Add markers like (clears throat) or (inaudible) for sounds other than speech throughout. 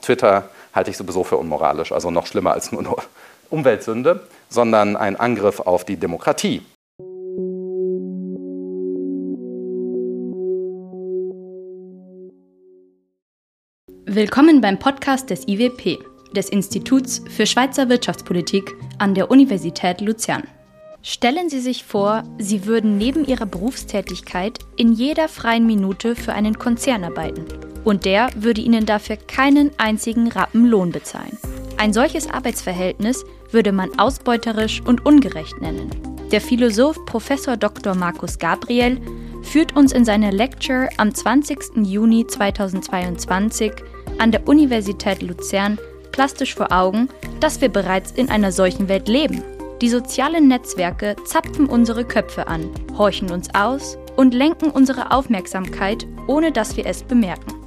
Twitter halte ich sowieso für unmoralisch, also noch schlimmer als nur eine (laughs) Umweltsünde, sondern ein Angriff auf die Demokratie. Willkommen beim Podcast des IWP, des Instituts für Schweizer Wirtschaftspolitik an der Universität Luzern. Stellen Sie sich vor, Sie würden neben Ihrer Berufstätigkeit in jeder freien Minute für einen Konzern arbeiten und der würde Ihnen dafür keinen einzigen Rappen Lohn bezahlen. Ein solches Arbeitsverhältnis würde man ausbeuterisch und ungerecht nennen. Der Philosoph Prof. Dr. Markus Gabriel führt uns in seiner Lecture am 20. Juni 2022 an der Universität Luzern plastisch vor Augen, dass wir bereits in einer solchen Welt leben. Die sozialen Netzwerke zapfen unsere Köpfe an, horchen uns aus und lenken unsere Aufmerksamkeit, ohne dass wir es bemerken.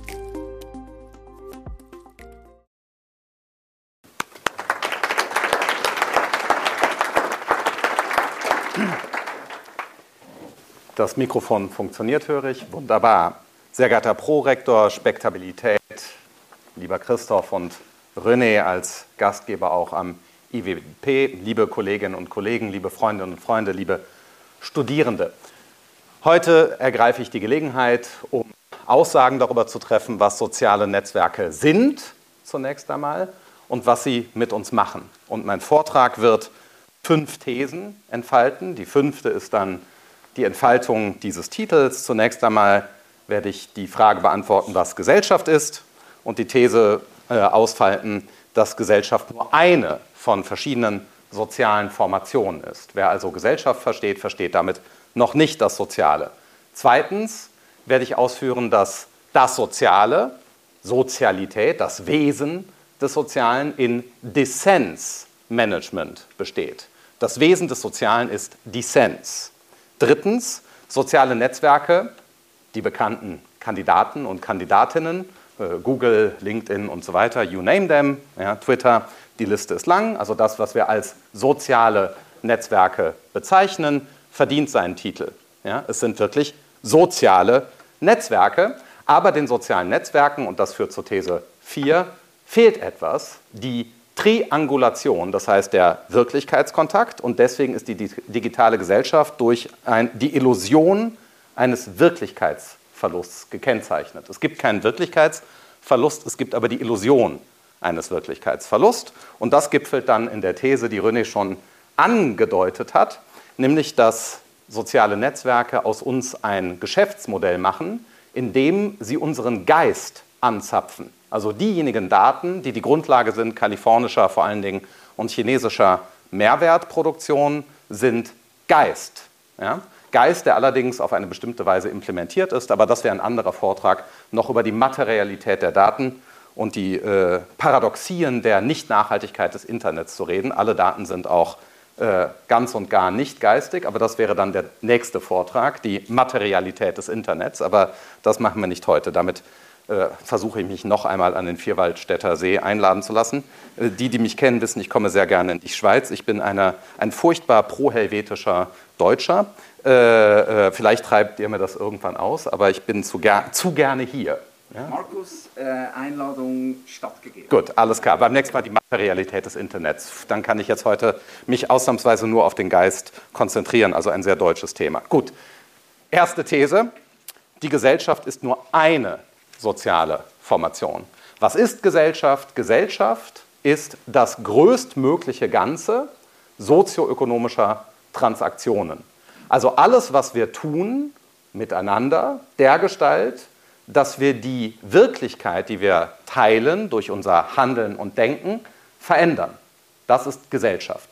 Das Mikrofon funktioniert, höre ich. Wunderbar. Sehr geehrter Prorektor, Spektabilität, lieber Christoph und René als Gastgeber auch am IWP, liebe Kolleginnen und Kollegen, liebe Freundinnen und Freunde, liebe Studierende. Heute ergreife ich die Gelegenheit, um Aussagen darüber zu treffen, was soziale Netzwerke sind, zunächst einmal, und was sie mit uns machen. Und mein Vortrag wird fünf Thesen entfalten. Die fünfte ist dann die Entfaltung dieses Titels. Zunächst einmal werde ich die Frage beantworten, was Gesellschaft ist und die These äh, ausfalten, dass Gesellschaft nur eine von verschiedenen sozialen Formationen ist. Wer also Gesellschaft versteht, versteht damit noch nicht das Soziale. Zweitens werde ich ausführen, dass das Soziale, Sozialität, das Wesen des Sozialen in Dissensmanagement besteht. Das Wesen des Sozialen ist Dissens. Drittens, soziale Netzwerke, die bekannten Kandidaten und Kandidatinnen äh, Google, LinkedIn und so weiter, you name them, ja, Twitter, die Liste ist lang. Also das, was wir als soziale Netzwerke bezeichnen, verdient seinen Titel. Ja, es sind wirklich soziale Netzwerke, aber den sozialen Netzwerken, und das führt zur These 4, fehlt etwas, die Triangulation, das heißt der Wirklichkeitskontakt. Und deswegen ist die digitale Gesellschaft durch ein, die Illusion eines Wirklichkeitskontrakts Verlusts gekennzeichnet. Es gibt keinen Wirklichkeitsverlust, es gibt aber die Illusion eines Wirklichkeitsverlusts. Und das gipfelt dann in der These, die René schon angedeutet hat, nämlich dass soziale Netzwerke aus uns ein Geschäftsmodell machen, in dem sie unseren Geist anzapfen. Also diejenigen Daten, die die Grundlage sind kalifornischer vor allen Dingen und chinesischer Mehrwertproduktion, sind Geist. Ja? Geist, der allerdings auf eine bestimmte Weise implementiert ist. Aber das wäre ein anderer Vortrag, noch über die Materialität der Daten und die äh, Paradoxien der Nichtnachhaltigkeit des Internets zu reden. Alle Daten sind auch äh, ganz und gar nicht geistig, aber das wäre dann der nächste Vortrag, die Materialität des Internets. Aber das machen wir nicht heute. Damit versuche ich mich noch einmal an den Vierwaldstätter See einladen zu lassen. Äh, die, die mich kennen, wissen, ich komme sehr gerne in die Schweiz. Ich bin eine, ein furchtbar prohelvetischer Deutscher. Äh, äh, vielleicht treibt ihr mir das irgendwann aus, aber ich bin zu, ger zu gerne hier. Ja? Markus, äh, Einladung stattgegeben. Gut, alles klar. Beim nächsten Mal die Materialität des Internets. Dann kann ich jetzt heute mich ausnahmsweise nur auf den Geist konzentrieren, also ein sehr deutsches Thema. Gut, erste These. Die Gesellschaft ist nur eine soziale Formation. Was ist Gesellschaft? Gesellschaft ist das größtmögliche Ganze sozioökonomischer Transaktionen. Also alles, was wir tun miteinander, dergestalt, dass wir die Wirklichkeit, die wir teilen durch unser Handeln und Denken, verändern. Das ist Gesellschaft.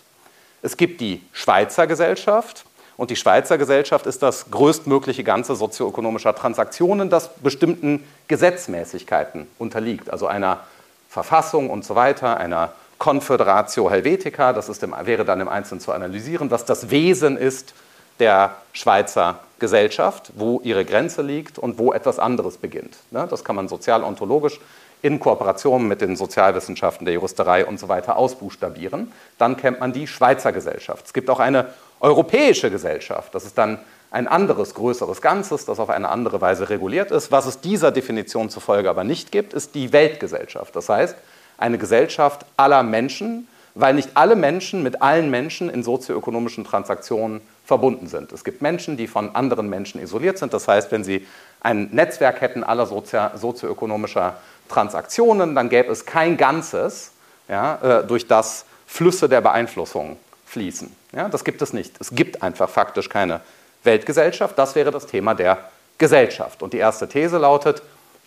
Es gibt die Schweizer Gesellschaft und die Schweizer Gesellschaft ist das größtmögliche Ganze sozioökonomischer Transaktionen, das bestimmten Gesetzmäßigkeiten unterliegt, also einer Verfassung und so weiter, einer Confederatio Helvetica, das im, wäre dann im Einzelnen zu analysieren, was das Wesen ist der Schweizer Gesellschaft, wo ihre Grenze liegt und wo etwas anderes beginnt. Ne, das kann man sozial-ontologisch in Kooperation mit den Sozialwissenschaften, der Juristerei und so weiter ausbuchstabieren. Dann kennt man die Schweizer Gesellschaft. Es gibt auch eine europäische Gesellschaft. Das ist dann ein anderes, größeres Ganzes, das auf eine andere Weise reguliert ist. Was es dieser Definition zufolge aber nicht gibt, ist die Weltgesellschaft. Das heißt, eine Gesellschaft aller Menschen, weil nicht alle Menschen mit allen Menschen in sozioökonomischen Transaktionen verbunden sind. Es gibt Menschen, die von anderen Menschen isoliert sind. Das heißt, wenn sie ein Netzwerk hätten aller sozioökonomischer Transaktionen, dann gäbe es kein Ganzes, ja, äh, durch das Flüsse der Beeinflussung fließen. Ja, das gibt es nicht. Es gibt einfach faktisch keine Weltgesellschaft. Das wäre das Thema der Gesellschaft. Und die erste These lautet,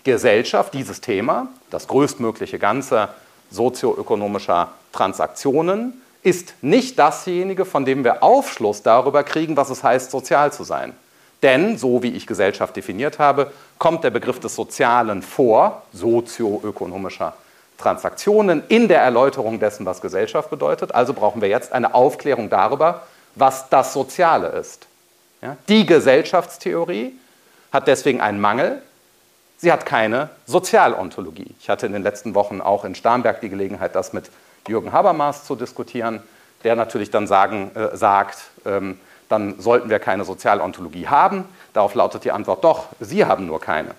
Gesellschaft, dieses Thema, das größtmögliche Ganze sozioökonomischer Transaktionen, ist nicht dasjenige, von dem wir Aufschluss darüber kriegen, was es heißt, sozial zu sein. Denn, so wie ich Gesellschaft definiert habe, kommt der Begriff des Sozialen vor, sozioökonomischer Transaktionen, in der Erläuterung dessen, was Gesellschaft bedeutet. Also brauchen wir jetzt eine Aufklärung darüber, was das Soziale ist. Ja? Die Gesellschaftstheorie hat deswegen einen Mangel. Sie hat keine Sozialontologie. Ich hatte in den letzten Wochen auch in Starnberg die Gelegenheit, das mit Jürgen Habermas zu diskutieren, der natürlich dann sagen, äh, sagt, ähm, dann sollten wir keine Sozialontologie haben. Darauf lautet die Antwort doch, Sie haben nur keine.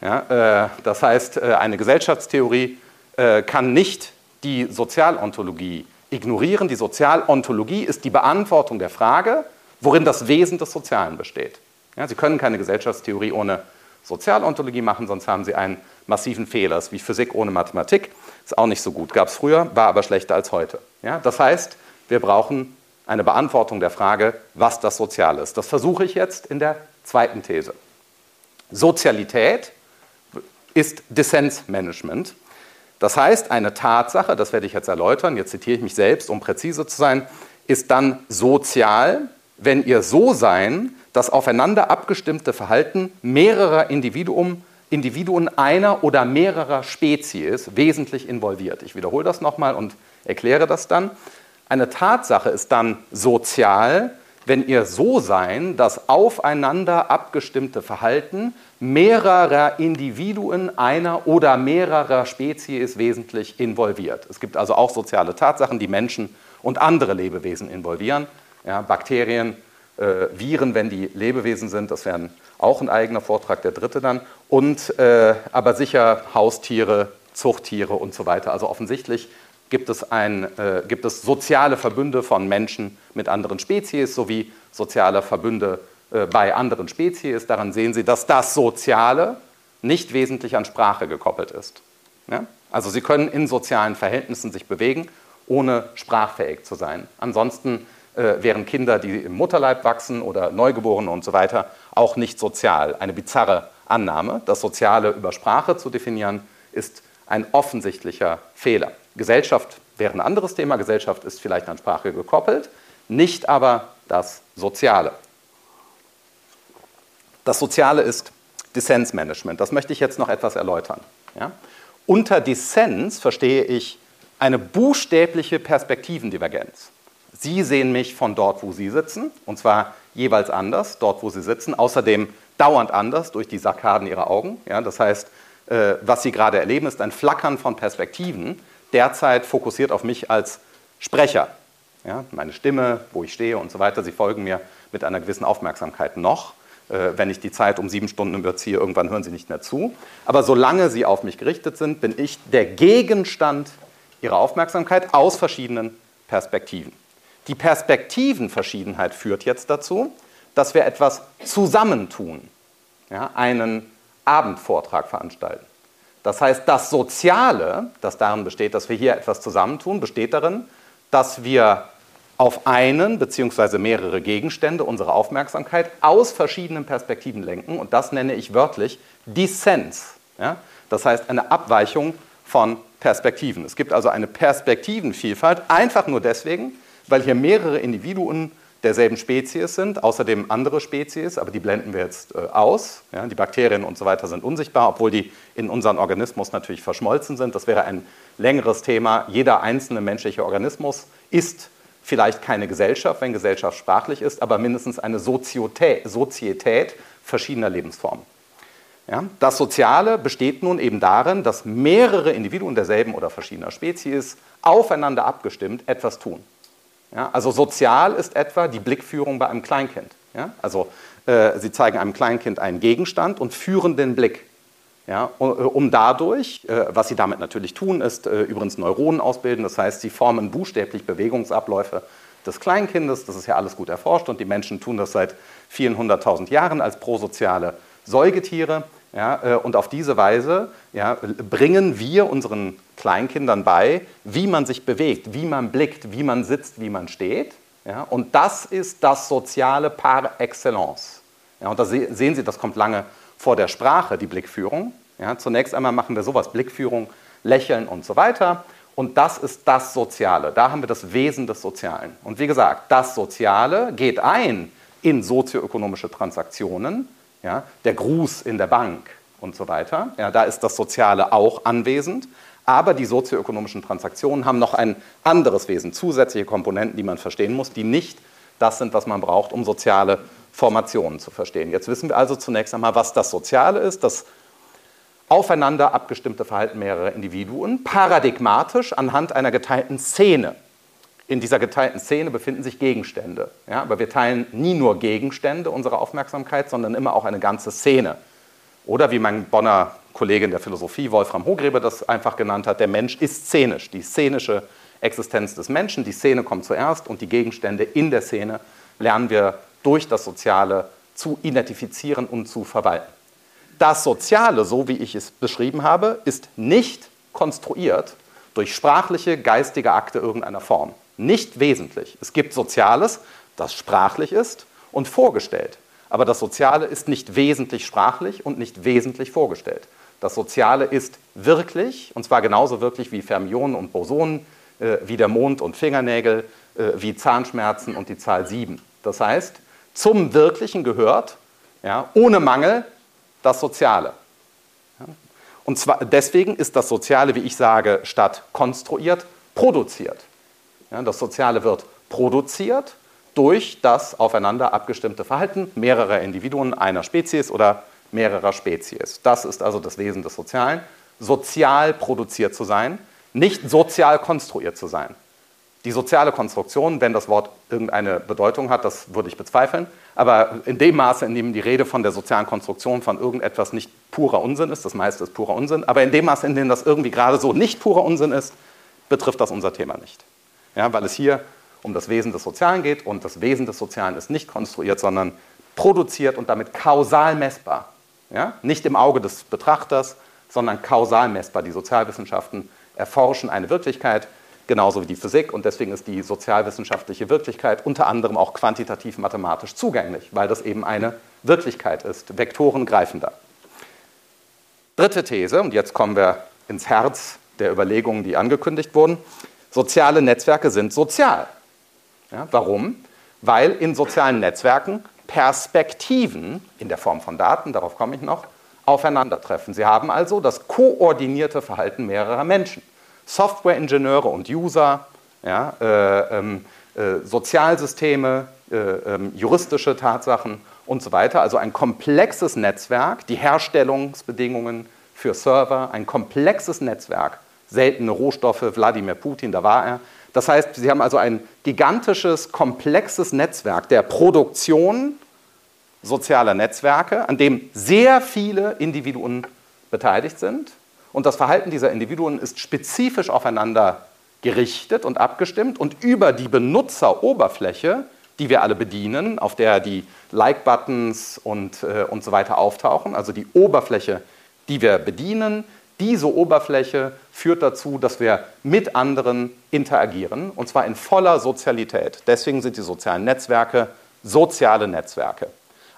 Ja, äh, das heißt, äh, eine Gesellschaftstheorie äh, kann nicht die Sozialontologie ignorieren. Die Sozialontologie ist die Beantwortung der Frage, worin das Wesen des Sozialen besteht. Ja, Sie können keine Gesellschaftstheorie ohne Sozialontologie machen, sonst haben Sie einen massiven Fehler. Das ist wie Physik ohne Mathematik. Ist auch nicht so gut. Gab es früher, war aber schlechter als heute. Ja, das heißt, wir brauchen eine Beantwortung der Frage, was das Soziale ist. Das versuche ich jetzt in der zweiten These. Sozialität ist Dissensmanagement. Das heißt, eine Tatsache, das werde ich jetzt erläutern, jetzt zitiere ich mich selbst, um präzise zu sein, ist dann sozial, wenn ihr so sein, das aufeinander abgestimmte Verhalten mehrerer Individuen, Individuen einer oder mehrerer Spezies wesentlich involviert. Ich wiederhole das nochmal und erkläre das dann. Eine Tatsache ist dann sozial, wenn ihr so sein, das aufeinander abgestimmte Verhalten mehrerer Individuen einer oder mehrerer Spezies wesentlich involviert. Es gibt also auch soziale Tatsachen, die Menschen und andere Lebewesen involvieren. Ja, Bakterien, äh, Viren, wenn die Lebewesen sind, das wäre auch ein eigener Vortrag, der dritte dann. Und äh, aber sicher Haustiere, Zuchttiere und so weiter. Also offensichtlich gibt es, ein, äh, gibt es soziale Verbünde von Menschen mit anderen Spezies sowie soziale Verbünde äh, bei anderen Spezies. Daran sehen Sie, dass das Soziale nicht wesentlich an Sprache gekoppelt ist. Ja? Also Sie können in sozialen Verhältnissen sich bewegen, ohne sprachfähig zu sein. Ansonsten äh, wären Kinder, die im Mutterleib wachsen oder Neugeborene und so weiter, auch nicht sozial. Eine bizarre Annahme. Das Soziale über Sprache zu definieren, ist ein offensichtlicher Fehler. Gesellschaft wäre ein anderes Thema. Gesellschaft ist vielleicht an Sprache gekoppelt, nicht aber das Soziale. Das Soziale ist Dissensmanagement. Das möchte ich jetzt noch etwas erläutern. Ja? Unter Dissens verstehe ich eine buchstäbliche Perspektivendivergenz. Sie sehen mich von dort, wo Sie sitzen, und zwar jeweils anders, dort, wo Sie sitzen, außerdem dauernd anders durch die Sarkaden Ihrer Augen. Ja? Das heißt, äh, was Sie gerade erleben, ist ein Flackern von Perspektiven, derzeit fokussiert auf mich als Sprecher. Ja, meine Stimme, wo ich stehe und so weiter, Sie folgen mir mit einer gewissen Aufmerksamkeit noch. Äh, wenn ich die Zeit um sieben Stunden überziehe, irgendwann hören Sie nicht mehr zu. Aber solange Sie auf mich gerichtet sind, bin ich der Gegenstand Ihrer Aufmerksamkeit aus verschiedenen Perspektiven. Die Perspektivenverschiedenheit führt jetzt dazu, dass wir etwas zusammentun, ja, einen Abendvortrag veranstalten. Das heißt, das Soziale, das darin besteht, dass wir hier etwas zusammentun, besteht darin, dass wir auf einen bzw. mehrere Gegenstände unsere Aufmerksamkeit aus verschiedenen Perspektiven lenken. Und das nenne ich wörtlich Dissens. Ja? Das heißt eine Abweichung von Perspektiven. Es gibt also eine Perspektivenvielfalt, einfach nur deswegen, weil hier mehrere Individuen derselben Spezies sind, außerdem andere Spezies, aber die blenden wir jetzt äh, aus. Ja, die Bakterien und so weiter sind unsichtbar, obwohl die in unserem Organismus natürlich verschmolzen sind. Das wäre ein längeres Thema. Jeder einzelne menschliche Organismus ist vielleicht keine Gesellschaft, wenn Gesellschaft sprachlich ist, aber mindestens eine Sozietät, Sozietät verschiedener Lebensformen. Ja, das Soziale besteht nun eben darin, dass mehrere Individuen derselben oder verschiedener Spezies aufeinander abgestimmt etwas tun. Ja, also sozial ist etwa die Blickführung bei einem Kleinkind. Ja, also Äh, sie zeigen einem Kleinkind einen Gegenstand und führen den Blick. Ja, um dadurch, was sie damit natürlich tun, ist übrigens Neuronen ausbilden. Das heißt, sie formen buchstäblich Bewegungsabläufe des Kleinkindes. Das ist ja alles gut erforscht und die Menschen tun das seit vielen hunderttausend Jahren als prosoziale Säugetiere. Ja, äh, und auf diese Weise ja, bringen wir unseren Kleinkindern bei, wie man sich bewegt, wie man blickt, wie man sitzt, wie man steht. Ja, und das ist das Soziale par excellence. Und da sehen Sie, das kommt lange vor der Sprache, die Blickführung. Zunächst einmal machen wir sowas, Blickführung, Lächeln und so weiter. Und das ist das Soziale. Da haben wir das Wesen des Sozialen. Und wie gesagt, das Soziale geht ein in sozioökonomische Transaktionen, ja, der Gruß in der Bank und so weiter. Ja, da ist das Soziale auch anwesend. Aber die sozioökonomischen Transaktionen haben noch ein anderes Wesen, zusätzliche Komponenten, die man verstehen muss, die nicht das sind, was man braucht, um soziale Formationen zu verstehen. Jetzt wissen wir also zunächst einmal, was das Soziale ist, das aufeinander abgestimmte Verhalten mehrerer Individuen, paradigmatisch anhand einer geteilten Szene in dieser geteilten Szene befinden sich Gegenstände. Ja, aber wir teilen nie nur Gegenstände unserer Aufmerksamkeit, sondern immer auch eine ganze Szene. Oder wie mein Bonner Kollege in der Philosophie, Wolfram Hogrebe, das einfach genannt hat, der Mensch ist szenisch. Die szenische Existenz des Menschen, die Szene kommt zuerst und die Gegenstände in der Szene lernen wir durch das Soziale zu identifizieren und zu verwalten. Das Soziale, so wie ich es beschrieben habe, ist nicht konstruiert durch sprachliche, geistige Akte irgendeiner Form nicht wesentlich. Es gibt Soziales, das sprachlich ist und vorgestellt. Aber das Soziale ist nicht wesentlich sprachlich und nicht wesentlich vorgestellt. Das Soziale ist wirklich, und zwar genauso wirklich wie Fermionen und Bosonen, äh, wie der Mond und Fingernägel, äh, wie Zahnschmerzen und die Zahl 7. Das heißt, zum Wirklichen gehört, ja, ohne Mangel, das Soziale. Und zwar deswegen ist das Soziale, wie ich sage, statt konstruiert, produziert. Ja, das Soziale wird produziert durch das aufeinander abgestimmte Verhalten mehrerer Individuen einer Spezies oder mehrerer Spezies. Das ist also das Wesen des Sozialen, sozial produziert zu sein, nicht sozial konstruiert zu sein. Die soziale Konstruktion, wenn das Wort irgendeine Bedeutung hat, das würde ich bezweifeln, aber in dem Maße, in dem die Rede von der sozialen Konstruktion von irgendetwas nicht purer Unsinn ist, das meiste ist purer Unsinn, aber in dem Maße, in dem das irgendwie gerade so nicht purer Unsinn ist, betrifft das unser Thema nicht ja, weil es hier um das Wesen des Sozialen geht und das Wesen des Sozialen ist nicht konstruiert, sondern produziert und damit kausal messbar. Ja? Nicht im Auge des Betrachters, sondern kausal messbar. Die Sozialwissenschaften erforschen eine Wirklichkeit, genauso wie die Physik und deswegen ist die sozialwissenschaftliche Wirklichkeit unter anderem auch quantitativ mathematisch zugänglich, weil das eben eine Wirklichkeit ist. Vektoren greifen da. Dritte These, und jetzt kommen wir ins Herz der Überlegungen, die angekündigt wurden. Soziale Netzwerke sind sozial. Ja, warum? Weil in sozialen Netzwerken Perspektiven in der Form von Daten, darauf komme ich noch, aufeinandertreffen. Sie haben also das koordinierte Verhalten mehrerer Menschen. Softwareingenieure und User, ja, äh, ähm, äh, Sozialsysteme, äh, ähm, juristische Tatsachen und so weiter. Also ein komplexes Netzwerk, die Herstellungsbedingungen für Server, ein komplexes Netzwerk seltene Rohstoffe, Wladimir Putin, da war er. Das heißt, sie haben also ein gigantisches, komplexes Netzwerk der Produktion sozialer Netzwerke, an dem sehr viele Individuen beteiligt sind. Und das Verhalten dieser Individuen ist spezifisch aufeinander gerichtet und abgestimmt und über die Benutzeroberfläche, die wir alle bedienen, auf der die Like-Buttons und, äh, und so weiter auftauchen, also die Oberfläche, die wir bedienen, diese Oberfläche führt dazu, dass wir mit anderen interagieren, und zwar in voller Sozialität. Deswegen sind die sozialen Netzwerke soziale Netzwerke.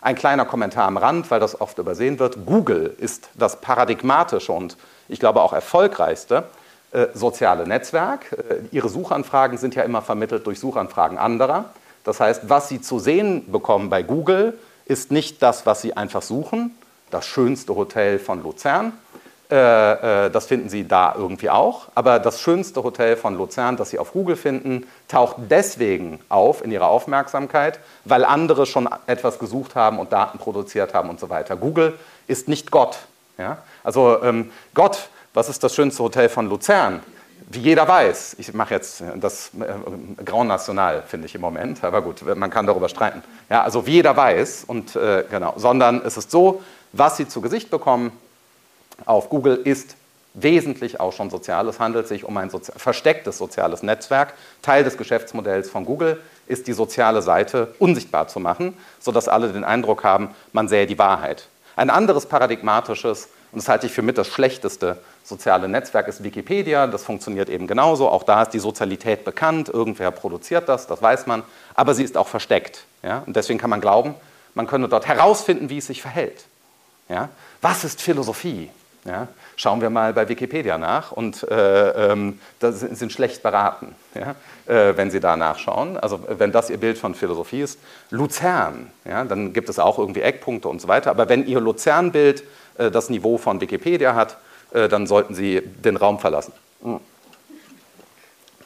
Ein kleiner Kommentar am Rand, weil das oft übersehen wird. Google ist das paradigmatische und ich glaube auch erfolgreichste äh, soziale Netzwerk. Äh, ihre Suchanfragen sind ja immer vermittelt durch Suchanfragen anderer. Das heißt, was Sie zu sehen bekommen bei Google, ist nicht das, was Sie einfach suchen, das schönste Hotel von Luzern, das finden Sie da irgendwie auch. Aber das schönste Hotel von Luzern, das Sie auf Google finden, taucht deswegen auf in Ihrer Aufmerksamkeit, weil andere schon etwas gesucht haben und Daten produziert haben und so weiter. Google ist nicht Gott. Ja? Also ähm, Gott, was ist das schönste Hotel von Luzern? wie jeder weiß, ich mache jetzt das äh, Grand National, finde ich im Moment, aber gut, man kann darüber streiten. Ja, also wie jeder weiß, und äh, genau, sondern es ist so, was Sie zu Gesicht bekommen auf Google ist wesentlich auch schon sozial. Es handelt sich um ein sozi verstecktes soziales Netzwerk. Teil des Geschäftsmodells von Google ist, die soziale Seite unsichtbar zu machen, sodass alle den Eindruck haben, man sähe die Wahrheit. Ein anderes paradigmatisches, und das halte ich für mit das schlechteste soziale Netzwerk, ist Wikipedia. Das funktioniert eben genauso. Auch da ist die Sozialität bekannt. Irgendwer produziert das, das weiß man. Aber sie ist auch versteckt. Ja? Und deswegen kann man glauben, man könne dort herausfinden, wie es sich verhält. Ja? Was ist Philosophie? Ja, schauen wir mal bei Wikipedia nach und äh, ähm, da sind, sind, schlecht beraten, ja, äh, wenn Sie da nachschauen. Also wenn das Ihr Bild von Philosophie ist. Luzern, ja, dann gibt es auch irgendwie Eckpunkte und so weiter. Aber wenn Ihr Luzern-Bild äh, das Niveau von Wikipedia hat, äh, dann sollten Sie den Raum verlassen. Hm.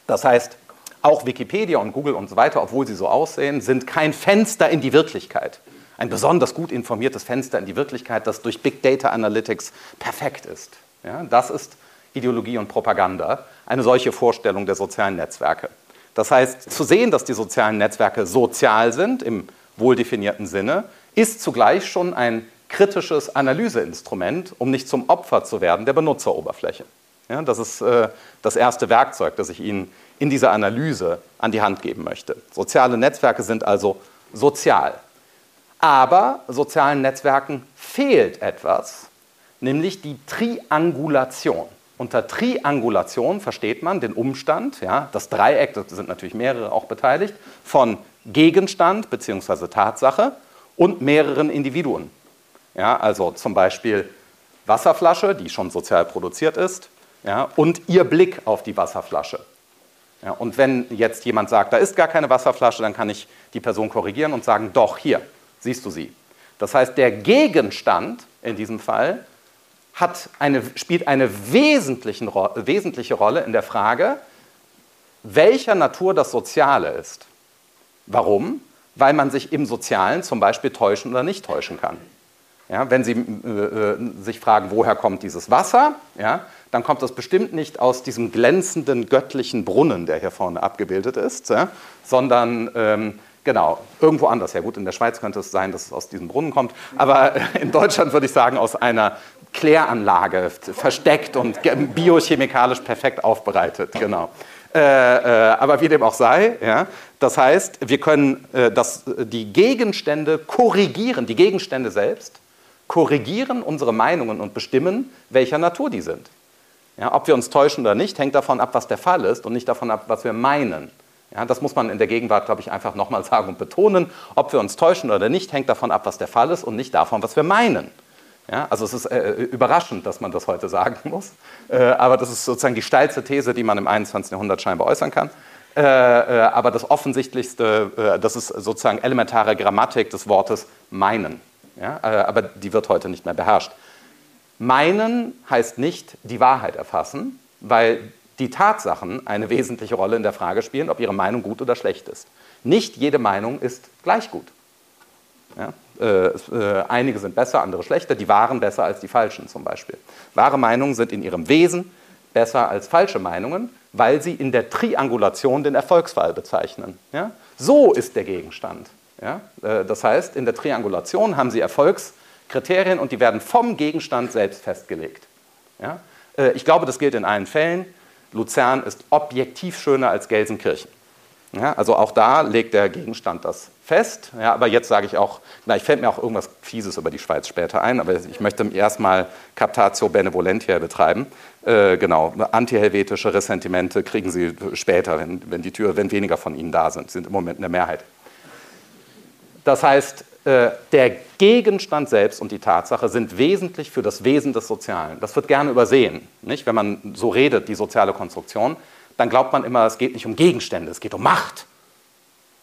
Das heißt, auch Wikipedia und Google und so weiter, obwohl sie so aussehen, sind kein Fenster in die Wirklichkeit ein besonders gut informiertes Fenster in die Wirklichkeit, das durch Big Data Analytics perfekt ist. Ja, das ist Ideologie und Propaganda, eine solche Vorstellung der sozialen Netzwerke. Das heißt, zu sehen, dass die sozialen Netzwerke sozial sind im wohldefinierten Sinne, ist zugleich schon ein kritisches Analyseinstrument, um nicht zum Opfer zu werden der Benutzeroberfläche. Ja, das ist äh, das erste Werkzeug, das ich Ihnen in dieser Analyse an die Hand geben möchte. Soziale Netzwerke sind also sozial. Aber sozialen Netzwerken fehlt etwas, nämlich die Triangulation. Unter Triangulation versteht man den Umstand, ja, das Dreieck, da sind natürlich mehrere auch beteiligt, von Gegenstand bzw. Tatsache und mehreren Individuen. Ja, also zum Beispiel Wasserflasche, die schon sozial produziert ist, ja, und ihr Blick auf die Wasserflasche. Ja, und wenn jetzt jemand sagt, da ist gar keine Wasserflasche, dann kann ich die Person korrigieren und sagen, doch, hier, siehst du sie. Das heißt, der Gegenstand in diesem Fall eine, spielt eine wesentliche Rolle in der Frage, welcher Natur das Soziale ist. Warum? Weil man sich im Sozialen zum Beispiel täuschen oder nicht täuschen kann. Ja, wenn Sie äh, äh sich fragen, woher kommt dieses Wasser, ja, dann kommt das bestimmt nicht aus diesem glänzenden göttlichen Brunnen, der hier vorne abgebildet ist, ja, sondern ähm, Genau, irgendwo anders. Ja gut, in der Schweiz könnte es sein, dass es aus diesem Brunnen kommt. Aber (laughs) in Deutschland würde ich sagen, aus einer Kläranlage, versteckt und biochemikalisch perfekt aufbereitet. Genau. Äh, äh, aber wie dem auch sei, ja, das heißt, wir können äh, das, die Gegenstände korrigieren, die Gegenstände selbst korrigieren unsere Meinungen und bestimmen, welcher Natur die sind. Ja, ob wir uns täuschen oder nicht, hängt davon ab, was der Fall ist und nicht davon ab, was wir meinen. Ja, das muss man in der Gegenwart, glaube ich, einfach nochmal (laughs) sagen und betonen. Ob wir uns täuschen oder nicht, hängt davon ab, was der Fall ist und nicht davon, was wir meinen. Ja, also es ist äh, überraschend, dass man das heute sagen (laughs) muss, äh, aber das ist sozusagen die steilste These, die man im 21. Jahrhundert scheinbar äußern kann. Äh, äh aber das Offensichtlichste, äh, das ist sozusagen elementare Grammatik des Wortes meinen. Ja, äh, aber die wird heute nicht mehr beherrscht. Meinen heißt nicht die Wahrheit erfassen, weil die Tatsachen eine wesentliche Rolle in der Frage spielen, ob ihre Meinung gut oder schlecht ist. Nicht jede Meinung ist gleich gut. Ja, äh, äh, einige sind besser, andere schlechter, die wahren besser als die falschen zum Beispiel. Wahre Meinungen sind in ihrem Wesen besser als falsche Meinungen, weil sie in der Triangulation den Erfolgsfall bezeichnen. Ja? So ist der Gegenstand. Ja? Äh, das heißt, in der Triangulation haben sie Erfolgskriterien und die werden vom Gegenstand selbst festgelegt. Äh, ich glaube, das gilt in allen Fällen. Luzern ist objektiv schöner als Gelsenkirchen. Ja, also auch da legt der Gegenstand das fest. Ja, aber jetzt sage ich auch, na, ich fällt mir auch irgendwas Fieses über die Schweiz später ein, aber ich möchte erstmal Captatio Benevolentia betreiben. Äh, genau, antihelvetische Ressentimente kriegen Sie später, wenn, wenn, die Tür, wenn weniger von Ihnen da sind, sind im Moment in der Mehrheit. Das heißt, der Gegenstand selbst und die Tatsache sind wesentlich für das Wesen des Sozialen. Das wird gerne übersehen. Nicht? Wenn man so redet, die soziale Konstruktion, dann glaubt man immer, es geht nicht um Gegenstände, es geht um Macht.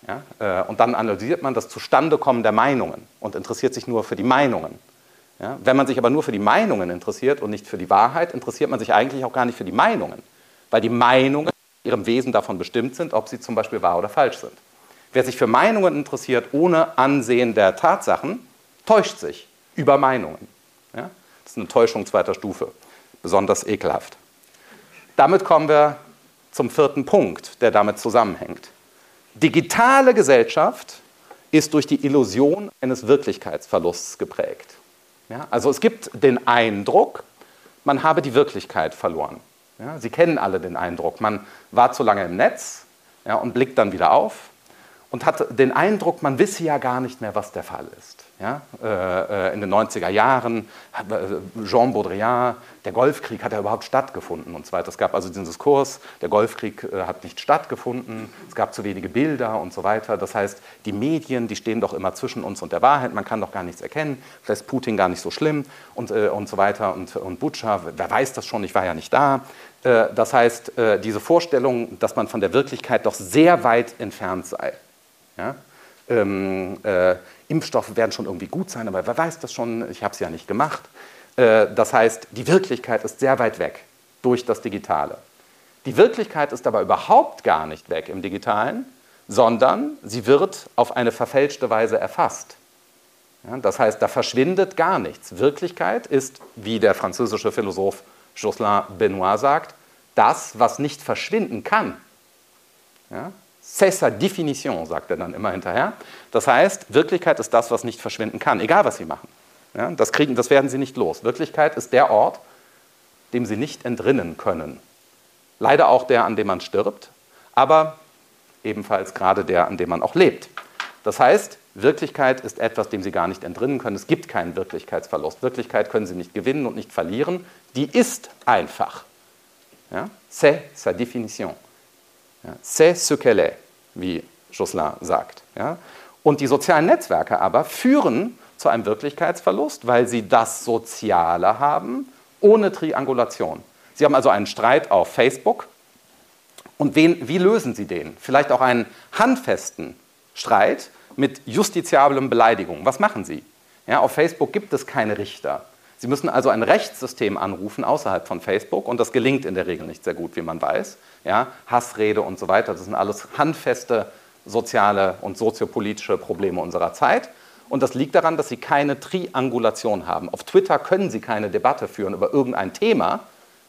Ja? Äh, und dann analysiert man das Zustandekommen der Meinungen und interessiert sich nur für die Meinungen. Ja? Wenn man sich aber nur für die Meinungen interessiert und nicht für die Wahrheit, interessiert man sich eigentlich auch gar nicht für die Meinungen, weil die Meinungen in ihrem Wesen davon bestimmt sind, ob sie zum Beispiel wahr oder falsch sind. Wer sich für Meinungen interessiert ohne Ansehen der Tatsachen, täuscht sich über Meinungen. Ja? Das ist eine Täuschung zweiter Stufe, besonders ekelhaft. Damit kommen wir zum vierten Punkt, der damit zusammenhängt. Digitale Gesellschaft ist durch die Illusion eines Wirklichkeitsverlusts geprägt. Ja, also es gibt den Eindruck, man habe die Wirklichkeit verloren. Ja, Sie kennen alle den Eindruck, man war zu lange im Netz ja, und blickt dann wieder auf und hat den Eindruck, man wisse ja gar nicht mehr, was der Fall ist. Ja? Äh, äh in den 90er Jahren, äh, Jean Baudrillard, der Golfkrieg hat ja überhaupt stattgefunden und so weiter. Es gab also diesen Diskurs, der Golfkrieg äh, hat nicht stattgefunden, es gab zu wenige Bilder und so weiter. Das heißt, die Medien, die stehen doch immer zwischen uns und der Wahrheit, man kann doch gar nichts erkennen, vielleicht ist Putin gar nicht so schlimm und, äh, und so weiter. Und, und Butscha, wer weiß das schon, ich war ja nicht da. Das heißt, diese Vorstellung, dass man von der Wirklichkeit doch sehr weit entfernt sei. Ja? Ähm, äh, Impfstoffe werden schon irgendwie gut sein, aber wer weiß das schon, ich habe es ja nicht gemacht. Äh, das heißt, die Wirklichkeit ist sehr weit weg durch das Digitale. Die Wirklichkeit ist aber überhaupt gar nicht weg im Digitalen, sondern sie wird auf eine verfälschte Weise erfasst. Ja, das heißt, da verschwindet gar nichts. Wirklichkeit ist, wie der französische Philosoph Jocelyn Benoit sagt, das, was nicht verschwinden kann. Ja, C'est sa définition, sagt er dann immer hinterher. Das heißt, Wirklichkeit ist das, was nicht verschwinden kann, egal was Sie machen. Ja, das, kriegen, das werden Sie nicht los. Wirklichkeit ist der Ort, dem Sie nicht entrinnen können. Leider auch der, an dem man stirbt, aber ebenfalls gerade der, an dem man auch lebt. Das heißt, Wirklichkeit ist etwas, dem Sie gar nicht entrinnen können. Es gibt keinen Wirklichkeitsverlust. Wirklichkeit können Sie nicht gewinnen und nicht verlieren. Die ist einfach. Ja? C'est sa définition. C'est ce qu'elle est, wie Jocelyn sagt. Ja? Und die sozialen Netzwerke aber führen zu einem Wirklichkeitsverlust, weil sie das Soziale haben, ohne Triangulation. Sie haben also einen Streit auf Facebook. Und wen, wie lösen Sie den? Vielleicht auch einen handfesten Streit mit justiziablen Beleidigungen. Was machen Sie? Ja, auf Facebook gibt es keine Richter. Sie müssen also ein Rechtssystem anrufen außerhalb von Facebook und das gelingt in der Regel nicht sehr gut, wie man weiß. Ja, Hassrede und so weiter, das sind alles handfeste soziale und soziopolitische Probleme unserer Zeit. Und das liegt daran, dass sie keine Triangulation haben. Auf Twitter können sie keine Debatte führen über irgendein Thema,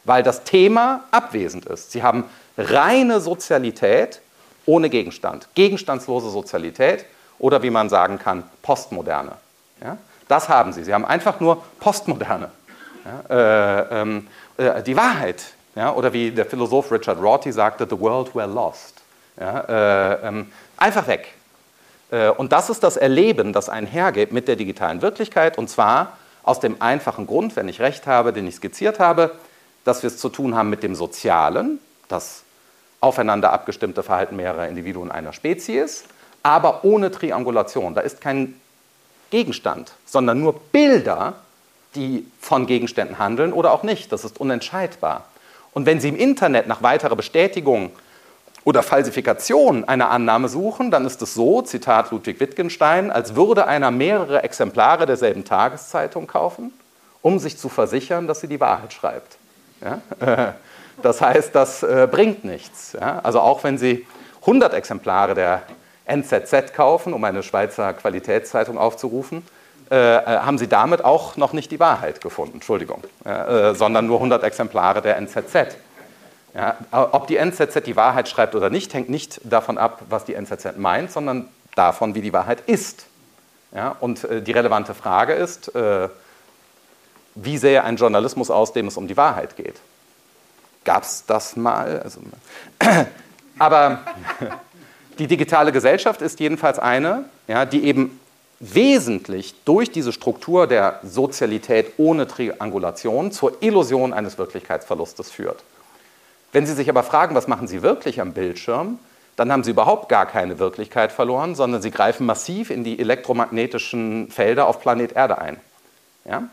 weil das Thema abwesend ist. Sie haben reine Sozialität ohne Gegenstand, gegenstandslose Sozialität oder wie man sagen kann, Postmoderne. Ja? Das haben sie. Sie haben einfach nur Postmoderne. Ja, äh, ähm, äh, die Wahrheit, ja, oder wie der Philosoph Richard Rorty sagte, the world were lost. Ja, äh, ähm, einfach weg. Äh, und das ist das Erleben, das einhergeht mit der digitalen Wirklichkeit, und zwar aus dem einfachen Grund, wenn ich recht habe, den ich skizziert habe, dass wir es zu tun haben mit dem Sozialen, das aufeinander abgestimmte Verhalten mehrerer Individuen einer Spezies, aber ohne Triangulation. Da ist kein Gegenstand, sondern nur Bilder, die von Gegenständen handeln oder auch nicht. Das ist unentscheidbar. Und wenn Sie im Internet nach weiterer Bestätigung oder Falsifikation einer Annahme suchen, dann ist es so, Zitat Ludwig Wittgenstein, als würde einer mehrere Exemplare derselben Tageszeitung kaufen, um sich zu versichern, dass sie die Wahrheit schreibt. Ja? (laughs) Das heißt, das äh, bringt nichts. Ja? Also auch wenn Sie 100 Exemplare der NZZ kaufen, um eine Schweizer Qualitätszeitung aufzurufen, haben sie damit auch noch nicht die Wahrheit gefunden, Entschuldigung, äh, sondern nur 100 Exemplare der NZZ. Ja, ob die NZZ die Wahrheit schreibt oder nicht, hängt nicht davon ab, was die NZZ meint, sondern davon, wie die Wahrheit ist. Ja, und äh, die relevante Frage ist, äh, wie sähe ein Journalismus aus, dem es um die Wahrheit geht? Gab es das mal? Also, (clears throat) aber die digitale Gesellschaft ist jedenfalls eine, ja, die eben wesentlich durch diese Struktur der Sozialität ohne Triangulation zur Illusion eines Wirklichkeitsverlustes führt. Wenn Sie sich aber fragen, was machen Sie wirklich am Bildschirm, dann haben Sie überhaupt gar keine Wirklichkeit verloren, sondern Sie greifen massiv in die elektromagnetischen Felder auf Planet Erde ein. Ja?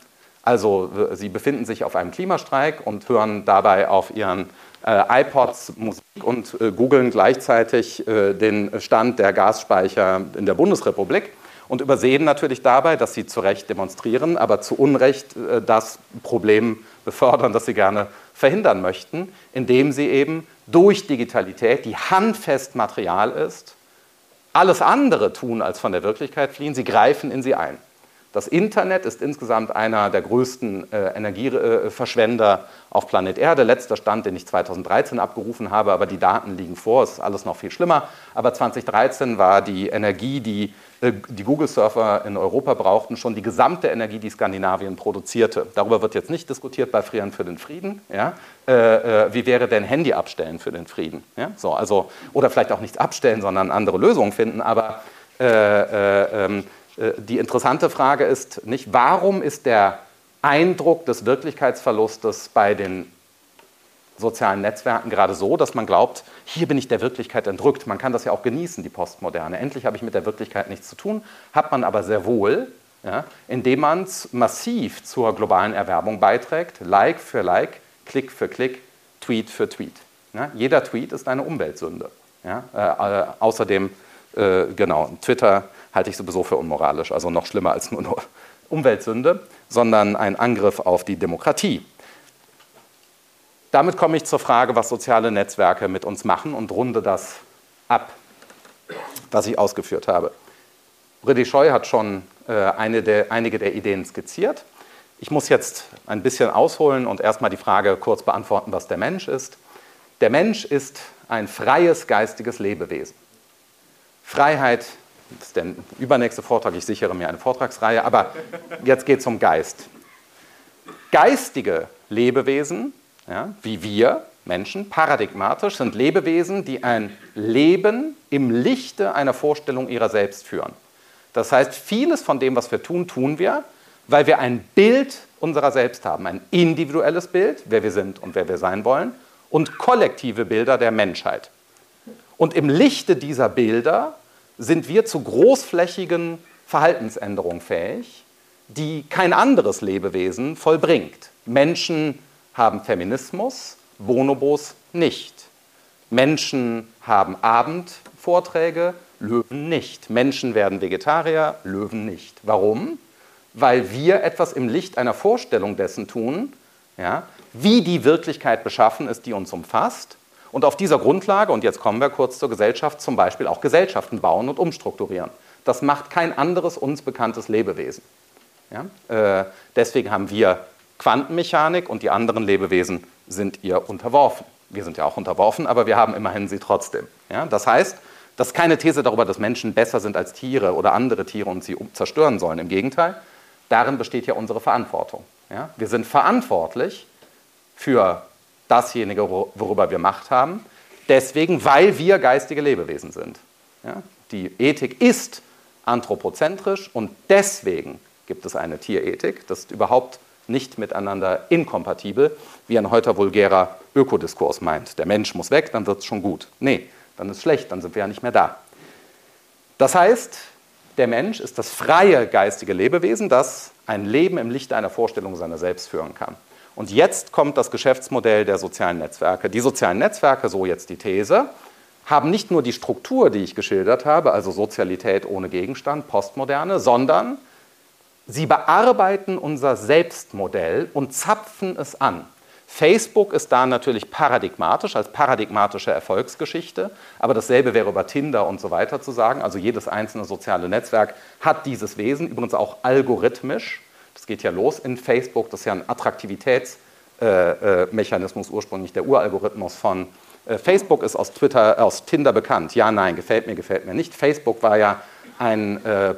Also Sie befinden sich auf einem Klimastreik und hören dabei auf Ihren äh, iPods Musik und äh, googeln gleichzeitig äh, den Stand der Gasspeicher in der Bundesrepublik und übersehen natürlich dabei, dass sie zu Recht demonstrieren, aber zu Unrecht äh, das Problem befördern, das sie gerne verhindern möchten, indem sie eben durch Digitalität, die handfest Material ist, alles andere tun als von der Wirklichkeit fliehen, sie greifen in sie ein. Das Internet ist insgesamt einer der größten äh, Energieverschwender auf Planet Erde. Letzter Stand, den ich 2013 abgerufen habe, aber die Daten liegen vor, es ist alles noch viel schlimmer. Aber 2013 war die Energie, die äh, die Google-Surfer in Europa brauchten, schon die gesamte Energie, die Skandinavien produzierte. Darüber wird jetzt nicht diskutiert bei Frieren für den Frieden. Ja? Äh, äh, wie wäre denn Handy abstellen für den Frieden? Ja? So, also, oder vielleicht auch nichts abstellen, sondern andere Lösungen finden. Aber äh, ähm, äh, die interessante Frage ist nicht, warum ist der Eindruck des Wirklichkeitsverlustes bei den sozialen Netzwerken gerade so, dass man glaubt, hier bin ich der Wirklichkeit entrückt. Man kann das ja auch genießen, die Postmoderne. Endlich habe ich mit der Wirklichkeit nichts zu tun, hat man aber sehr wohl, ja, indem man massiv zur globalen Erwerbung beiträgt, Like für Like, Klick für Klick, Tweet für Tweet. Ja, jeder Tweet ist eine Umweltsünde. Ja, äh, äh, außerdem, äh, genau, Twitter halte ich sowieso für unmoralisch, also noch schlimmer als nur eine (laughs) Umweltsünde, sondern ein Angriff auf die Demokratie. Damit komme ich zur Frage, was soziale Netzwerke mit uns machen und runde das ab, was ich ausgeführt habe. Brady Scheu hat schon äh, der, einige der Ideen skizziert. Ich muss jetzt ein bisschen ausholen und erstmal die Frage kurz beantworten, was der Mensch ist. Der Mensch ist ein freies geistiges Lebewesen. Freiheit das ist der übernächste Vortrag, ich sichere mir eine Vortragsreihe, aber jetzt geht es um Geist. Geistige Lebewesen, ja, wie wir Menschen, paradigmatisch, sind Lebewesen, die ein Leben im Lichte einer Vorstellung ihrer selbst führen. Das heißt, vieles von dem, was wir tun, tun wir, weil wir ein Bild unserer selbst haben, ein individuelles Bild, wer wir sind und wer wir sein wollen, und kollektive Bilder der Menschheit. Und im Lichte dieser Bilder sind wir zu großflächigen Verhaltensänderungen fähig, die kein anderes Lebewesen vollbringt. Menschen haben Feminismus, Bonobos nicht. Menschen haben Abendvorträge, Löwen nicht. Menschen werden Vegetarier, Löwen nicht. Warum? Weil wir etwas im Licht einer Vorstellung dessen tun, ja, wie die Wirklichkeit beschaffen ist, die uns umfasst und auf dieser Grundlage, und jetzt kommen wir kurz zur Gesellschaft, zum Beispiel auch Gesellschaften bauen und umstrukturieren. Das macht kein anderes uns bekanntes Lebewesen. Ja? Äh, deswegen haben wir Quantenmechanik und die anderen Lebewesen sind ihr unterworfen. Wir sind ja auch unterworfen, aber wir haben immerhin sie trotzdem. Ja? Das heißt, das ist keine These darüber, dass Menschen besser sind als Tiere oder andere Tiere und sie zerstören sollen. Im Gegenteil, darin besteht ja unsere Verantwortung. Ja? Wir sind verantwortlich für dasjenige, worüber wir Macht haben. Deswegen, weil wir geistige Lebewesen sind. Ja? Die Ethik ist anthropozentrisch und deswegen gibt es eine Tierethik. Das ist überhaupt nicht miteinander inkompatibel, wie ein heute vulgärer Ökodiskurs meint. Der Mensch muss weg, dann wird es schon gut. Nee, dann ist es schlecht, dann sind wir ja nicht mehr da. Das heißt, der Mensch ist das freie geistige Lebewesen, das ein Leben im Lichte einer Vorstellung seiner selbst führen kann. Und jetzt kommt das Geschäftsmodell der sozialen Netzwerke. Die sozialen Netzwerke, so jetzt die These, haben nicht nur die Struktur, die ich geschildert habe, also Sozialität ohne Gegenstand, Postmoderne, sondern sie bearbeiten unser Selbstmodell und zapfen es an. Facebook ist da natürlich paradigmatisch, als paradigmatische Erfolgsgeschichte, aber dasselbe wäre über Tinder und so weiter zu sagen. Also jedes einzelne soziale Netzwerk hat dieses Wesen, übrigens auch algorithmisch. Das geht ja los in Facebook, das ist ja ein Attraktivitätsmechanismus äh, äh, ursprünglich, der Uralgorithmus von Facebook ist aus Twitter, aus Tinder bekannt. Ja, nein, gefällt mir, gefällt mir nicht. Facebook war ja ein äh,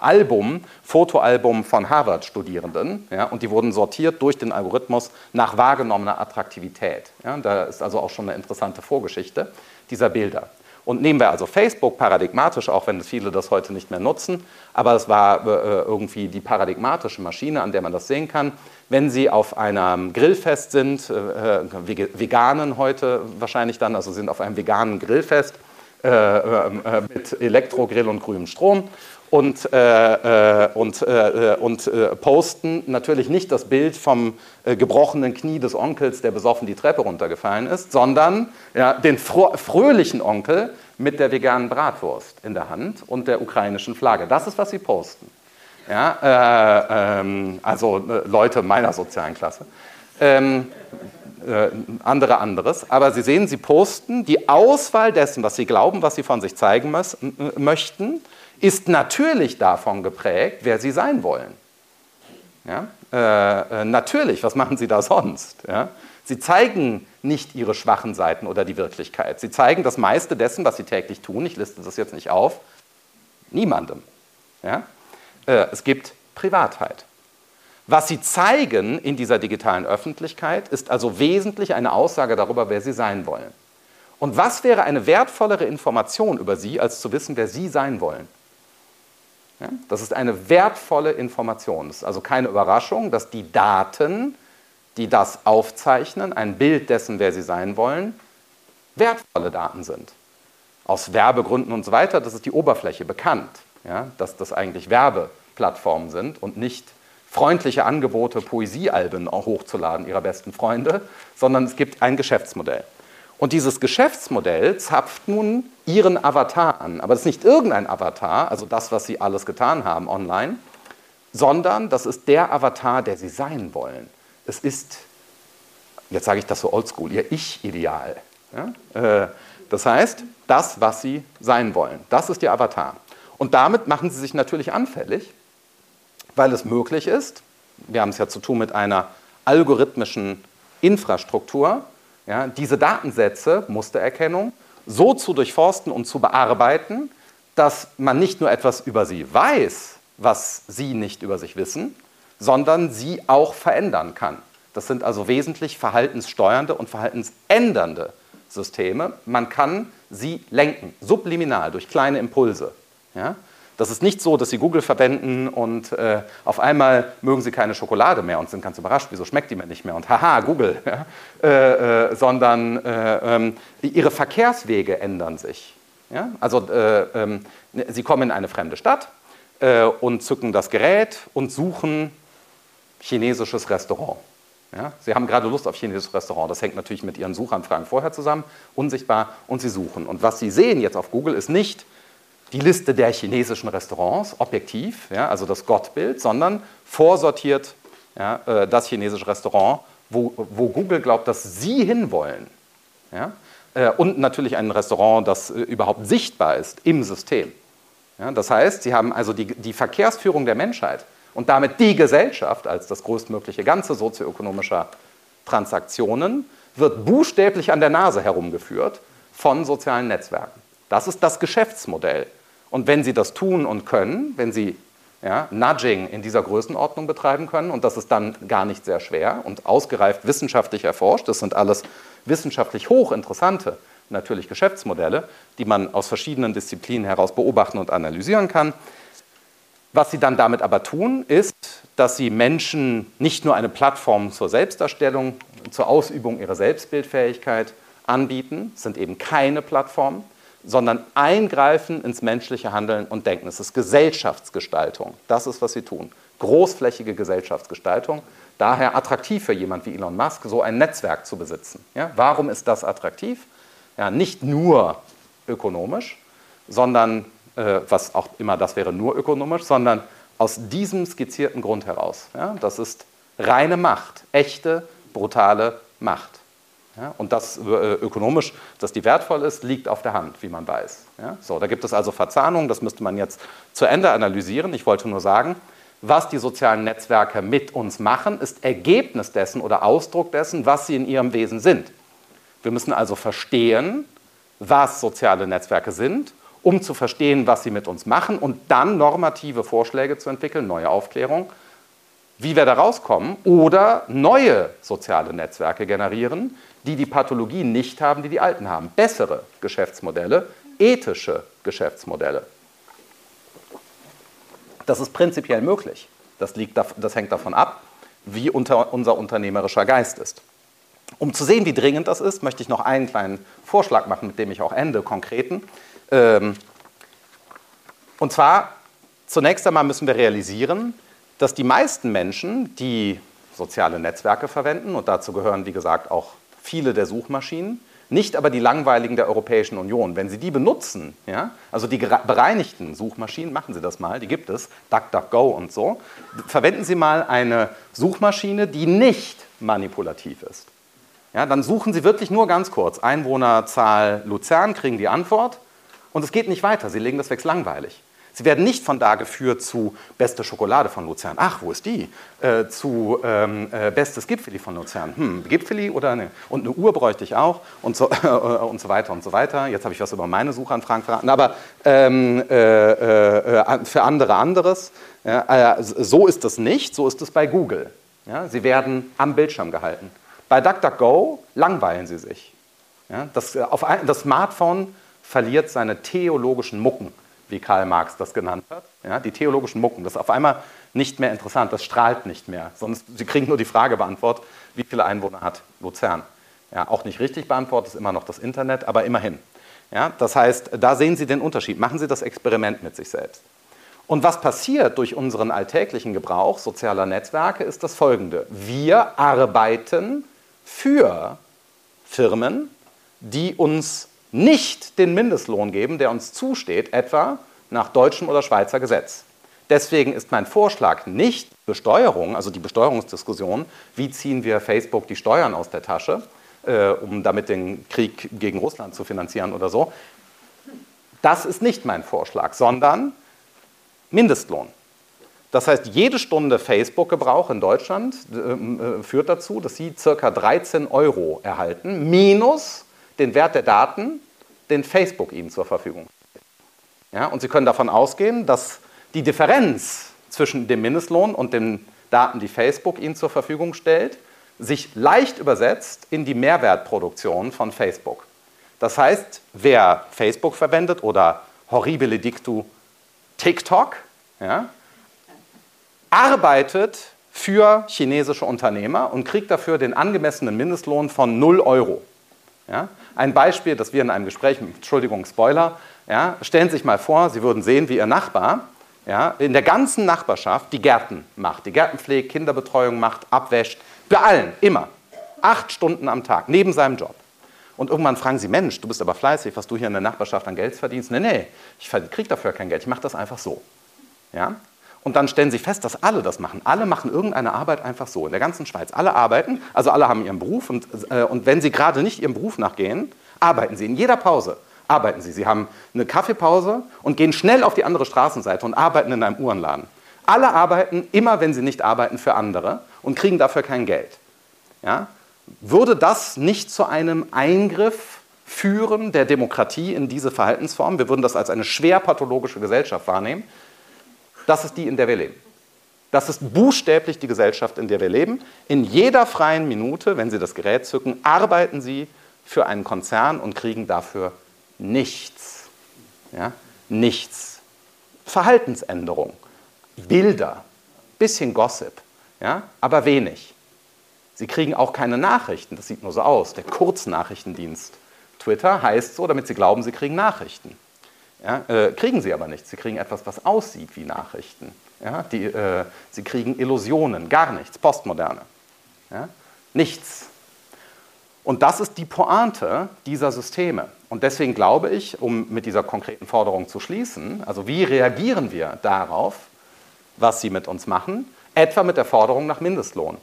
Album, Fotoalbum von Harvard-Studierenden, ja, und die wurden sortiert durch den Algorithmus nach wahrgenommener Attraktivität. Ja, da ist also auch schon eine interessante Vorgeschichte dieser Bilder. Und nehmen wir also Facebook paradigmatisch, auch wenn viele das heute nicht mehr nutzen, aber es war äh, irgendwie die paradigmatische Maschine, an der man das sehen kann. Wenn Sie auf einem Grillfest sind, äh, äh Veganen heute wahrscheinlich dann, also sind auf einem veganen Grillfest äh, äh, äh mit Elektrogrill und grünem Strom und, äh, äh, und, äh, und posten natürlich nicht das Bild vom gebrochenen Knie des Onkels, der besoffen die Treppe runtergefallen ist, sondern ja, den fröhlichen Onkel mit der veganen Bratwurst in der Hand und der ukrainischen Flagge. Das ist, was sie posten. Ja, ähm, also Leute meiner sozialen Klasse. Ähm, äh, andere anderes. Aber Sie sehen, Sie posten die Auswahl dessen, was Sie glauben, was Sie von sich zeigen möchten, ist natürlich davon geprägt, wer Sie sein wollen. Ja? Äh, äh, natürlich, was machen Sie da sonst? Ja? Sie zeigen nicht Ihre schwachen Seiten oder die Wirklichkeit. Sie zeigen das meiste dessen, was Sie täglich tun. Ich liste das jetzt nicht auf. Niemandem. Ja? Äh, es gibt Privatheit. Was Sie zeigen in dieser digitalen Öffentlichkeit, ist also wesentlich eine Aussage darüber, wer Sie sein wollen. Und was wäre eine wertvollere Information über Sie, als zu wissen, wer Sie sein wollen? Ja, das ist eine wertvolle Information. Es ist also keine Überraschung, dass die Daten, die das aufzeichnen, ein Bild dessen, wer Sie sein wollen, wertvolle Daten sind. Aus Werbegründen und so weiter, das ist die Oberfläche bekannt, ja, dass das eigentlich Werbeplattformen sind und nicht freundliche Angebote, Poesiealben hochzuladen ihrer besten Freunde, sondern es gibt ein Geschäftsmodell. Und dieses Geschäftsmodell zapft nun ihren Avatar an. Aber das ist nicht irgendein Avatar, also das, was sie alles getan haben online, sondern das ist der Avatar, der sie sein wollen. Es ist, jetzt sage ich das so oldschool, ihr Ich-Ideal. Ja? Äh, das heißt, das, was sie sein wollen, das ist ihr Avatar. Und damit machen sie sich natürlich anfällig weil es möglich ist, wir haben es ja zu tun mit einer algorithmischen Infrastruktur, ja, diese Datensätze, Mustererkennung, so zu durchforsten und zu bearbeiten, dass man nicht nur etwas über sie weiß, was sie nicht über sich wissen, sondern sie auch verändern kann. Das sind also wesentlich verhaltenssteuernde und verhaltensändernde Systeme. Man kann sie lenken, subliminal, durch kleine Impulse. Ja? Das ist nicht so, dass Sie Google verwenden und äh, auf einmal mögen Sie keine Schokolade mehr und sind ganz überrascht, wieso schmeckt die mir nicht mehr und haha, Google, (laughs) ja? äh, äh, sondern äh, ähm, Ihre Verkehrswege ändern sich. Ja? Also äh, ähm, Sie kommen in eine fremde Stadt äh, und zücken das Gerät und suchen chinesisches Restaurant. Ja? Sie haben gerade Lust auf chinesisches Restaurant. Das hängt natürlich mit Ihren Suchanfragen vorher zusammen, unsichtbar, und Sie suchen. Und was Sie sehen jetzt auf Google ist nicht, die Liste der chinesischen Restaurants, objektiv, ja, also das Gottbild, sondern vorsortiert ja, äh, das chinesische Restaurant, wo, wo, Google glaubt, dass Sie hinwollen. Ja, äh, und natürlich ein Restaurant, das äh, überhaupt sichtbar ist im System. Ja, das heißt, Sie haben also die, die Verkehrsführung der Menschheit und damit die Gesellschaft als das größtmögliche Ganze sozioökonomischer Transaktionen wird buchstäblich an der Nase herumgeführt von sozialen Netzwerken. Das ist das Geschäftsmodell und wenn Sie das tun und können, wenn Sie ja, Nudging in dieser Größenordnung betreiben können, und das ist dann gar nicht sehr schwer und ausgereift wissenschaftlich erforscht, das sind alles wissenschaftlich hochinteressante natürlich Geschäftsmodelle, die man aus verschiedenen Disziplinen heraus beobachten und analysieren kann. Was sie dann damit aber tun, ist, dass sie Menschen nicht nur eine Plattform zur Selbstdarstellung, zur Ausübung ihrer Selbstbildfähigkeit anbieten, sind eben keine Plattformen, sondern eingreifen ins menschliche Handeln und Denken. Es ist Gesellschaftsgestaltung. Das ist, was sie tun. Großflächige Gesellschaftsgestaltung. Daher attraktiv für jemand wie Elon Musk, so ein Netzwerk zu besitzen. Ja, warum ist das attraktiv? Ja, nicht nur ökonomisch, sondern, äh, was auch immer das wäre, nur ökonomisch, sondern aus diesem skizzierten Grund heraus. Ja, das ist reine Macht, echte, brutale Macht. Ja, und das äh, ökonomisch, dass die wertvoll ist, liegt auf der Hand, wie man weiß. Ja, so, da gibt es also Verzahnungen, das müsste man jetzt zu Ende analysieren. Ich wollte nur sagen, was die sozialen Netzwerke mit uns machen, ist Ergebnis dessen oder Ausdruck dessen, was sie in ihrem Wesen sind. Wir müssen also verstehen, was soziale Netzwerke sind, um zu verstehen, was sie mit uns machen und dann normative Vorschläge zu entwickeln, neue Aufklärung, wie wir da rauskommen oder neue soziale Netzwerke generieren, die die Pathologie nicht haben, die die Alten haben. Bessere Geschäftsmodelle, ethische Geschäftsmodelle. Das ist prinzipiell möglich. Das, liegt, das hängt davon ab, wie unter, unser unternehmerischer Geist ist. Um zu sehen, wie dringend das ist, möchte ich noch einen kleinen Vorschlag machen, mit dem ich auch ende, konkreten. Ähm, und zwar, zunächst einmal müssen wir realisieren, dass die meisten Menschen, die soziale Netzwerke verwenden, und dazu gehören, wie gesagt, auch viele der Suchmaschinen, nicht aber die langweiligen der Europäischen Union. Wenn Sie die benutzen, ja, also die bereinigten Suchmaschinen, machen Sie das mal, die gibt es, DuckDuckGo und so, verwenden Sie mal eine Suchmaschine, die nicht manipulativ ist. Ja, dann suchen Sie wirklich nur ganz kurz Einwohnerzahl Luzern, kriegen die Antwort und es geht nicht weiter. Sie legen das weg, langweilig. Sie werden nicht von da geführt zu beste Schokolade von Luzern. Ach, wo ist die? Äh, zu ähm, äh, bestes Gipfeli von Luzern. Hm, Gipfeli oder ne? Und eine Uhr bräuchte ich auch und so, (laughs) äh, und so weiter und so weiter. Jetzt habe ich was über meine Suchanfragen verraten, aber ähm, äh, äh, für andere anderes. Ja, äh, so ist es nicht, so ist es bei Google. Ja, sie werden am Bildschirm gehalten. Bei DuckDuckGo langweilen sie sich. Ja, das, ein, das Smartphone verliert seine theologischen Mucken wie Karl Marx das genannt hat. Ja, die theologischen Mucken, das ist auf einmal nicht mehr interessant, das strahlt nicht mehr. Sonst, Sie kriegen nur die Frage beantwortet, wie viele Einwohner hat Luzern? Ja, auch nicht richtig beantwortet, ist immer noch das Internet, aber immerhin. Ja, das heißt, da sehen Sie den Unterschied. Machen Sie das Experiment mit sich selbst. Und was passiert durch unseren alltäglichen Gebrauch sozialer Netzwerke, ist das folgende. Wir arbeiten für Firmen, die uns nicht den Mindestlohn geben, der uns zusteht, etwa nach deutschem oder Schweizer Gesetz. Deswegen ist mein Vorschlag nicht Besteuerung, also die Besteuerungsdiskussion, wie ziehen wir Facebook die Steuern aus der Tasche, äh, um damit den Krieg gegen Russland zu finanzieren oder so. Das ist nicht mein Vorschlag, sondern Mindestlohn. Das heißt, jede Stunde Facebook-Gebrauch in Deutschland äh, äh, führt dazu, dass Sie ca. 13 Euro erhalten, minus den Wert der Daten, den Facebook Ihnen zur Verfügung stellt. Ja, und Sie können davon ausgehen, dass die Differenz zwischen dem Mindestlohn und den Daten, die Facebook Ihnen zur Verfügung stellt, sich leicht übersetzt in die Mehrwertproduktion von Facebook. Das heißt, wer Facebook verwendet oder horribile dictu TikTok, ja, arbeitet für chinesische Unternehmer und kriegt dafür den angemessenen Mindestlohn von 0 Euro. Ja? Ein Beispiel, das wir in einem Gespräch, Entschuldigung, Spoiler, ja, stellen Sie sich mal vor, Sie würden sehen, wie Ihr Nachbar ja, in der ganzen Nachbarschaft die Gärten macht, die Gärtenpflege, Kinderbetreuung macht, abwäscht, bei allen, immer. Acht Stunden am Tag, neben seinem Job. Und irgendwann fragen Sie, Mensch, du bist aber fleißig, was du hier in der Nachbarschaft an Geld verdienst. Nee, nee, ich kriege dafür kein Geld, ich mache das einfach so. Ja? Und dann stellen Sie fest, dass alle das machen. Alle machen irgendeine Arbeit einfach so. In der ganzen Schweiz. Alle arbeiten, also alle haben ihren Beruf. Und, äh, und wenn Sie gerade nicht Ihrem Beruf nachgehen, arbeiten Sie in jeder Pause. Arbeiten Sie. Sie haben eine Kaffeepause und gehen schnell auf die andere Straßenseite und arbeiten in einem Uhrenladen. Alle arbeiten immer, wenn sie nicht arbeiten, für andere und kriegen dafür kein Geld. Ja? Würde das nicht zu einem Eingriff führen der Demokratie in diese Verhaltensform? Wir würden das als eine schwer pathologische Gesellschaft wahrnehmen. Das ist die, in der wir leben. Das ist buchstäblich die Gesellschaft, in der wir leben. In jeder freien Minute, wenn Sie das Gerät zücken, arbeiten Sie für einen Konzern und kriegen dafür nichts. Ja? Nichts. Verhaltensänderung, Bilder, bisschen Gossip, ja? aber wenig. Sie kriegen auch keine Nachrichten, das sieht nur so aus. Der Kurznachrichtendienst Twitter heißt so, damit Sie glauben, Sie kriegen Nachrichten. Ja, äh, kriegen sie aber nicht. Sie kriegen etwas, was aussieht wie Nachrichten. Ja, die, äh, sie kriegen Illusionen, gar nichts, Postmoderne. Ja, nichts. Und das ist die Pointe dieser Systeme. Und deswegen glaube ich, um mit dieser konkreten Forderung zu schließen, also wie reagieren wir darauf, was sie mit uns machen, etwa mit der Forderung nach Mindestlohn.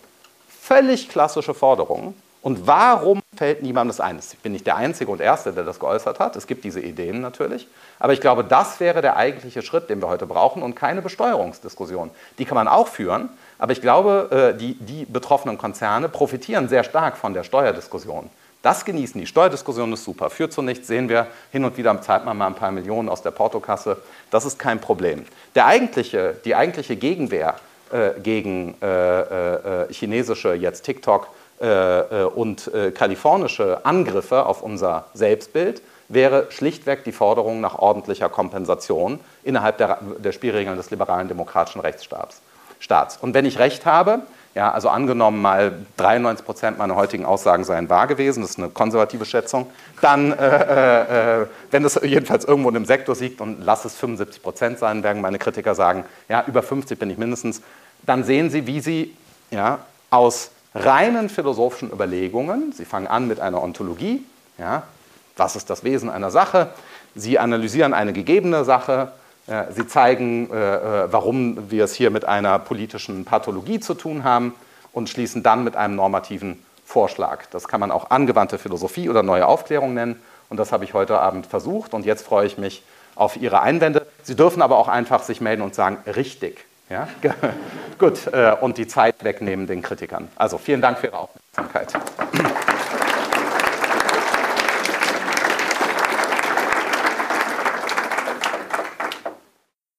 Völlig klassische Forderung, und warum fällt niemandem das ein? Ich bin nicht der Einzige und Erste, der das geäußert hat. Es gibt diese Ideen natürlich. Aber ich glaube, das wäre der eigentliche Schritt, den wir heute brauchen und keine Besteuerungsdiskussion. Die kann man auch führen. Aber ich glaube, äh, die, die betroffenen Konzerne profitieren sehr stark von der Steuerdiskussion. Das genießen die. Steuerdiskussion ist super. Führt zu nichts, sehen wir. Hin und wieder zahlt man mal ein paar Millionen aus der Portokasse. Das ist kein Problem. Der eigentliche, die eigentliche Gegenwehr äh, gegen äh, äh chinesische, jetzt TikTok, äh, äh, und äh, kalifornische Angriffe auf unser Selbstbild wäre schlichtweg die Forderung nach ordentlicher Kompensation innerhalb der, der Spielregeln des liberalen demokratischen Rechtsstaats. Staats. Und wenn ich recht habe, ja, also angenommen mal 93 Prozent meiner heutigen Aussagen seien wahr gewesen, das ist eine konservative Schätzung, dann, äh, äh, wenn es jedenfalls irgendwo in dem Sektor liegt und lass es 75 Prozent sein, werden meine Kritiker sagen, ja, über 50 bin ich mindestens, dann sehen Sie, wie Sie ja, aus reinen philosophischen Überlegungen. Sie fangen an mit einer Ontologie. Ja, was ist das Wesen einer Sache? Sie analysieren eine gegebene Sache. Sie zeigen, äh, äh, warum wir es hier mit einer politischen Pathologie zu tun haben und schließen dann mit einem normativen Vorschlag. Das kann man auch angewandte Philosophie oder neue Aufklärung nennen. Und das habe ich heute Abend versucht. Und jetzt freue ich mich auf Ihre Einwände. Sie dürfen aber auch einfach sich melden und sagen, richtig. Ja? (laughs) Gut, äh, und die Zeit wegnehmen den Kritikern. Also vielen Dank für Ihre Aufmerksamkeit.